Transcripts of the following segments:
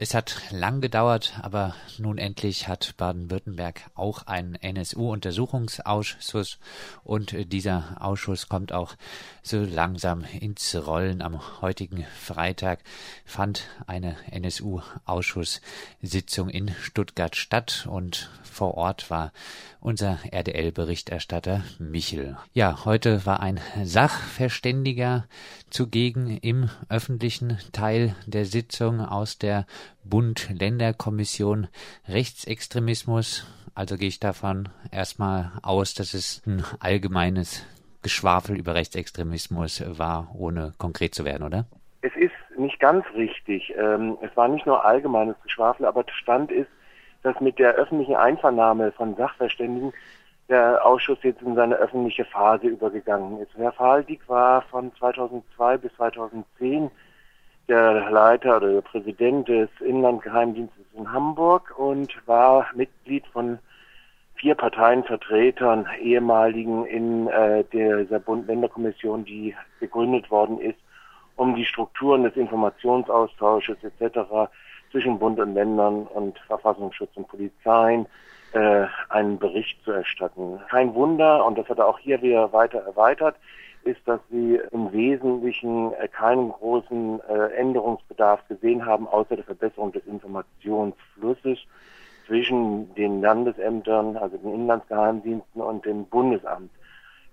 Es hat lang gedauert, aber nun endlich hat Baden-Württemberg auch einen NSU-Untersuchungsausschuss und dieser Ausschuss kommt auch so langsam ins Rollen. Am heutigen Freitag fand eine NSU-Ausschusssitzung in Stuttgart statt und vor Ort war unser RDL-Berichterstatter Michel. Ja, heute war ein Sachverständiger zugegen im öffentlichen Teil der Sitzung aus der Bund-Länder-Kommission Rechtsextremismus. Also gehe ich davon erstmal aus, dass es ein allgemeines Geschwafel über Rechtsextremismus war, ohne konkret zu werden, oder? Es ist nicht ganz richtig. Ähm, es war nicht nur allgemeines Geschwafel, aber Stand ist, dass mit der öffentlichen Einvernahme von Sachverständigen der Ausschuss jetzt in seine öffentliche Phase übergegangen ist. Herr Faldig war von 2002 bis 2010 der Leiter oder der Präsident des Inlandgeheimdienstes in Hamburg und war Mitglied von vier Parteienvertretern, ehemaligen in äh, dieser Bund-Länder-Kommission, die gegründet worden ist, um die Strukturen des Informationsaustausches etc. zwischen Bund und Ländern und Verfassungsschutz und Polizeien äh, einen Bericht zu erstatten. Kein Wunder, und das hat er auch hier wieder weiter erweitert, ist, dass sie im Wesentlichen äh, keinen großen äh, Änderungsbedarf gesehen haben, außer der Verbesserung des Informationsflusses zwischen den Landesämtern, also den Inlandsgeheimdiensten und dem Bundesamt.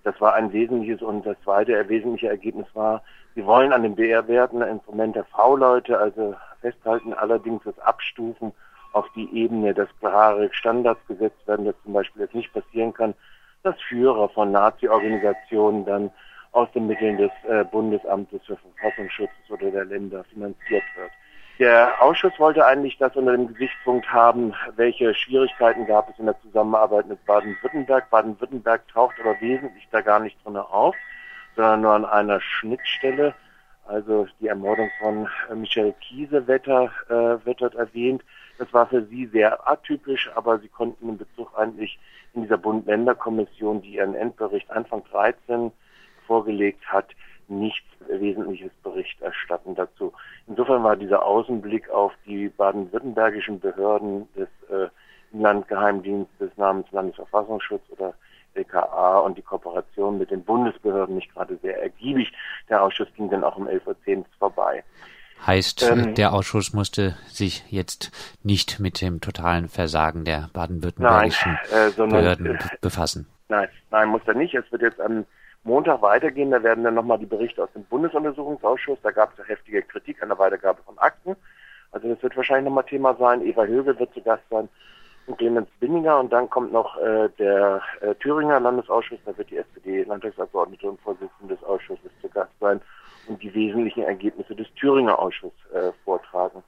Das war ein wesentliches und das zweite wesentliche Ergebnis war, sie wollen an dem bewährten Instrument der V-Leute also festhalten, allerdings das Abstufen auf die Ebene des klare Standards gesetzt werden, dass zum Beispiel es nicht passieren kann, dass Führer von Nazi-Organisationen dann aus den Mitteln des äh, Bundesamtes für Verfassungsschutz oder der Länder finanziert wird. Der Ausschuss wollte eigentlich das unter dem Gesichtspunkt haben, welche Schwierigkeiten gab es in der Zusammenarbeit mit Baden-Württemberg. Baden-Württemberg taucht aber wesentlich da gar nicht drin auf, sondern nur an einer Schnittstelle. Also die Ermordung von äh, Michel Kiesewetter äh, wird dort erwähnt. Das war für sie sehr atypisch, aber sie konnten in Bezug eigentlich in dieser Bund-Länder-Kommission, die ihren Endbericht Anfang 13 vorgelegt hat, nichts Wesentliches Bericht erstatten dazu. Insofern war dieser Außenblick auf die baden-württembergischen Behörden des äh, Landgeheimdienstes namens Landesverfassungsschutz oder LKA und die Kooperation mit den Bundesbehörden nicht gerade sehr ergiebig. Der Ausschuss ging dann auch um 11.10 Uhr vorbei. Heißt, ähm, der Ausschuss musste sich jetzt nicht mit dem totalen Versagen der baden-württembergischen äh, Behörden äh, befassen. Nein, nein, muss er nicht. Es wird jetzt am Montag weitergehen. Da werden dann nochmal die Berichte aus dem Bundesuntersuchungsausschuss. Da gab es ja heftige Kritik an der Weitergabe von Akten. Also das wird wahrscheinlich nochmal Thema sein. Eva Högel wird zu Gast sein und Clemens Binninger. Und dann kommt noch äh, der äh, Thüringer Landesausschuss. Da wird die SPD-Landtagsabgeordnete und Vorsitzende des Ausschusses zu Gast sein und die wesentlichen Ergebnisse des Thüringer Ausschusses äh, vortragen.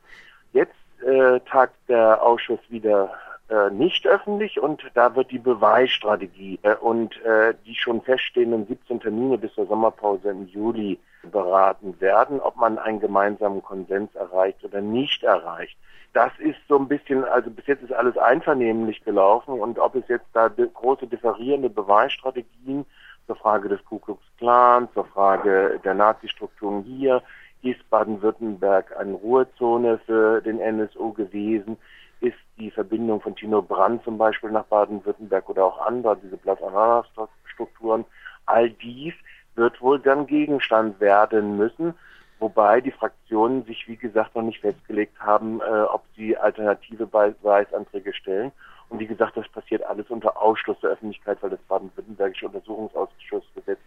Jetzt äh, tagt der Ausschuss wieder äh, nicht öffentlich und da wird die Beweisstrategie äh, und äh, die schon feststehenden 17 Termine bis zur Sommerpause im Juli beraten werden, ob man einen gemeinsamen Konsens erreicht oder nicht erreicht. Das ist so ein bisschen, also bis jetzt ist alles einvernehmlich gelaufen und ob es jetzt da große differierende Beweisstrategien zur Frage des Ku Klux Klan, zur Frage der Nazi-Strukturen hier, ist Baden-Württemberg eine Ruhezone für den NSU gewesen, ist die Verbindung von Tino Brand zum Beispiel nach Baden-Württemberg oder auch andere, diese Blatt-Strukturen, all dies wird wohl dann Gegenstand werden müssen, wobei die Fraktionen sich, wie gesagt, noch nicht festgelegt haben, äh, ob sie alternative Beweisanträge stellen. Und wie gesagt, das passiert alles unter Ausschluss der Öffentlichkeit, weil das baden-württembergische Untersuchungsausschussgesetz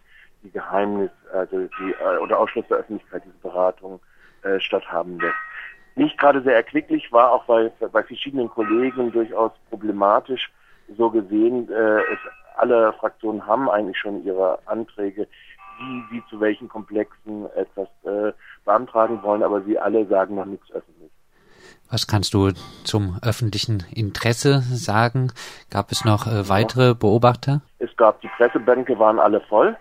die Geheimnis, also die äh, unter Ausschluss der Öffentlichkeit diese Beratung äh, statthaben lässt nicht gerade sehr erquicklich, war auch bei, bei verschiedenen Kollegen durchaus problematisch. So gesehen, äh, es, alle Fraktionen haben eigentlich schon ihre Anträge, wie sie zu welchen Komplexen etwas äh, beantragen wollen, aber sie alle sagen noch nichts öffentlich. Was kannst du zum öffentlichen Interesse sagen? Gab es noch äh, weitere Beobachter? Es gab, die Pressebänke waren alle voll,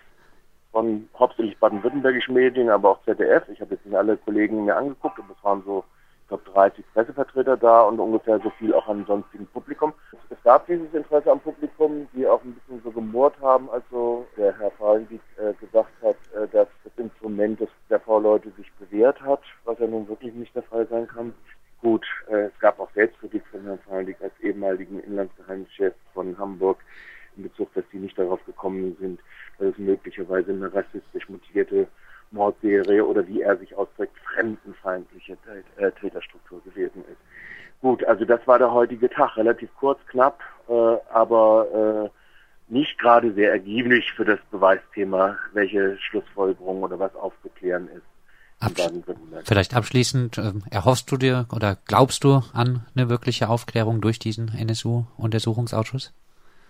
von hauptsächlich baden-württembergischen Medien, aber auch ZDF. Ich habe jetzt nicht alle Kollegen mir angeguckt, aber es waren so glaube 30 Pressevertreter da und ungefähr so viel auch an sonstigen Publikum. Es gab dieses Interesse am Publikum, die auch ein bisschen so gemurrt haben, also der Herr Fallendiek äh, gesagt hat, äh, dass das Instrument des, der V-Leute sich bewährt hat, was ja nun wirklich nicht der Fall sein kann. Gut, äh, es gab auch Selbstkritik von Herrn Fahrendick als ehemaligen Inlandsgeheimchef von Hamburg in Bezug, dass sie nicht darauf gekommen sind, dass es möglicherweise eine rassistisch motivierte Mordserie oder wie er sich ausdrückt, fremdenfeindliche äh, Täterstruktur gewesen ist. Gut, also das war der heutige Tag, relativ kurz, knapp, äh, aber äh, nicht gerade sehr ergiebig für das Beweisthema, welche Schlussfolgerung oder was aufzuklären ist. Absch Vielleicht abschließend, äh, erhoffst du dir oder glaubst du an eine wirkliche Aufklärung durch diesen NSU-Untersuchungsausschuss?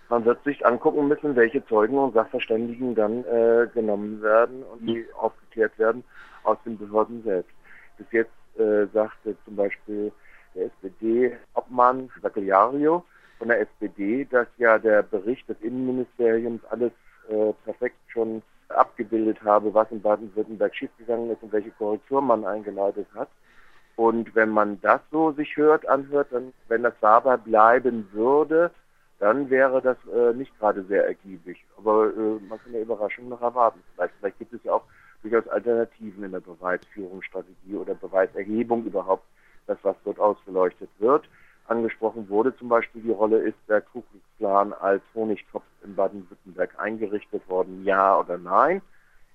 Man wird sich angucken müssen, welche Zeugen und Sachverständigen dann äh, genommen werden und die aufgeklärt werden aus den Behörden selbst. Bis jetzt äh, sagte zum Beispiel der SPD-Obmann Saccagliario von der SPD, dass ja der Bericht des Innenministeriums alles äh, perfekt schon abgebildet habe, was in Baden-Württemberg schiefgegangen ist und welche Korrektur man eingeleitet hat. Und wenn man das so sich hört, anhört, dann, wenn das dabei bleiben würde, dann wäre das äh, nicht gerade sehr ergiebig. Aber äh, man kann ja Überraschungen noch erwarten. Vielleicht, vielleicht gibt es ja auch durchaus Alternativen in der Beweisführungsstrategie oder Beweiserhebung überhaupt, das was dort ausgeleuchtet wird. Angesprochen wurde zum Beispiel die Rolle, ist der Ku als Honigtopf in Baden-Württemberg eingerichtet worden, ja oder nein?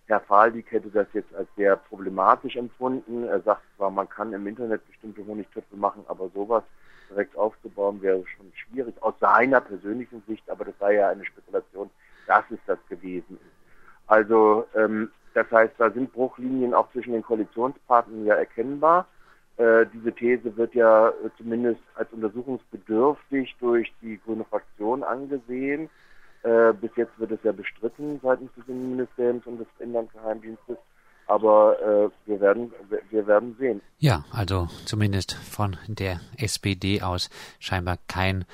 Herr Faldig hätte das jetzt als sehr problematisch empfunden. Er sagt zwar, man kann im Internet bestimmte Honigtöpfe machen, aber sowas direkt aufzubauen wäre schon schwierig aus seiner persönlichen Sicht, aber das sei ja eine Spekulation, dass es das gewesen ist. Also ähm, das heißt, da sind Bruchlinien auch zwischen den Koalitionspartnern ja erkennbar. Äh, diese These wird ja äh, zumindest als untersuchungsbedürftig durch die grüne Fraktion angesehen. Äh, bis jetzt wird es ja bestritten seitens des Innenministeriums und des Inlandgeheimdienstes. Aber äh, wir werden wir werden sehen. Ja, also zumindest von der SPD aus scheinbar kein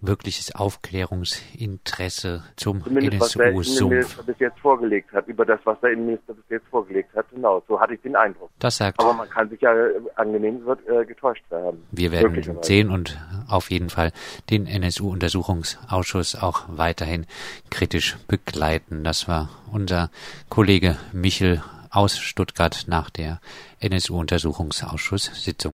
wirkliches Aufklärungsinteresse zum NSU-Sumpf. bis jetzt vorgelegt hat, über das, was der Innenminister bis jetzt vorgelegt hat. Genau, so hatte ich den Eindruck. Das sagt. Aber man kann sich ja äh, angenehm wird, äh, getäuscht werden. Wir werden sehen und auf jeden Fall den NSU-Untersuchungsausschuss auch weiterhin kritisch begleiten. Das war unser Kollege Michel aus Stuttgart nach der NSU-Untersuchungsausschusssitzung.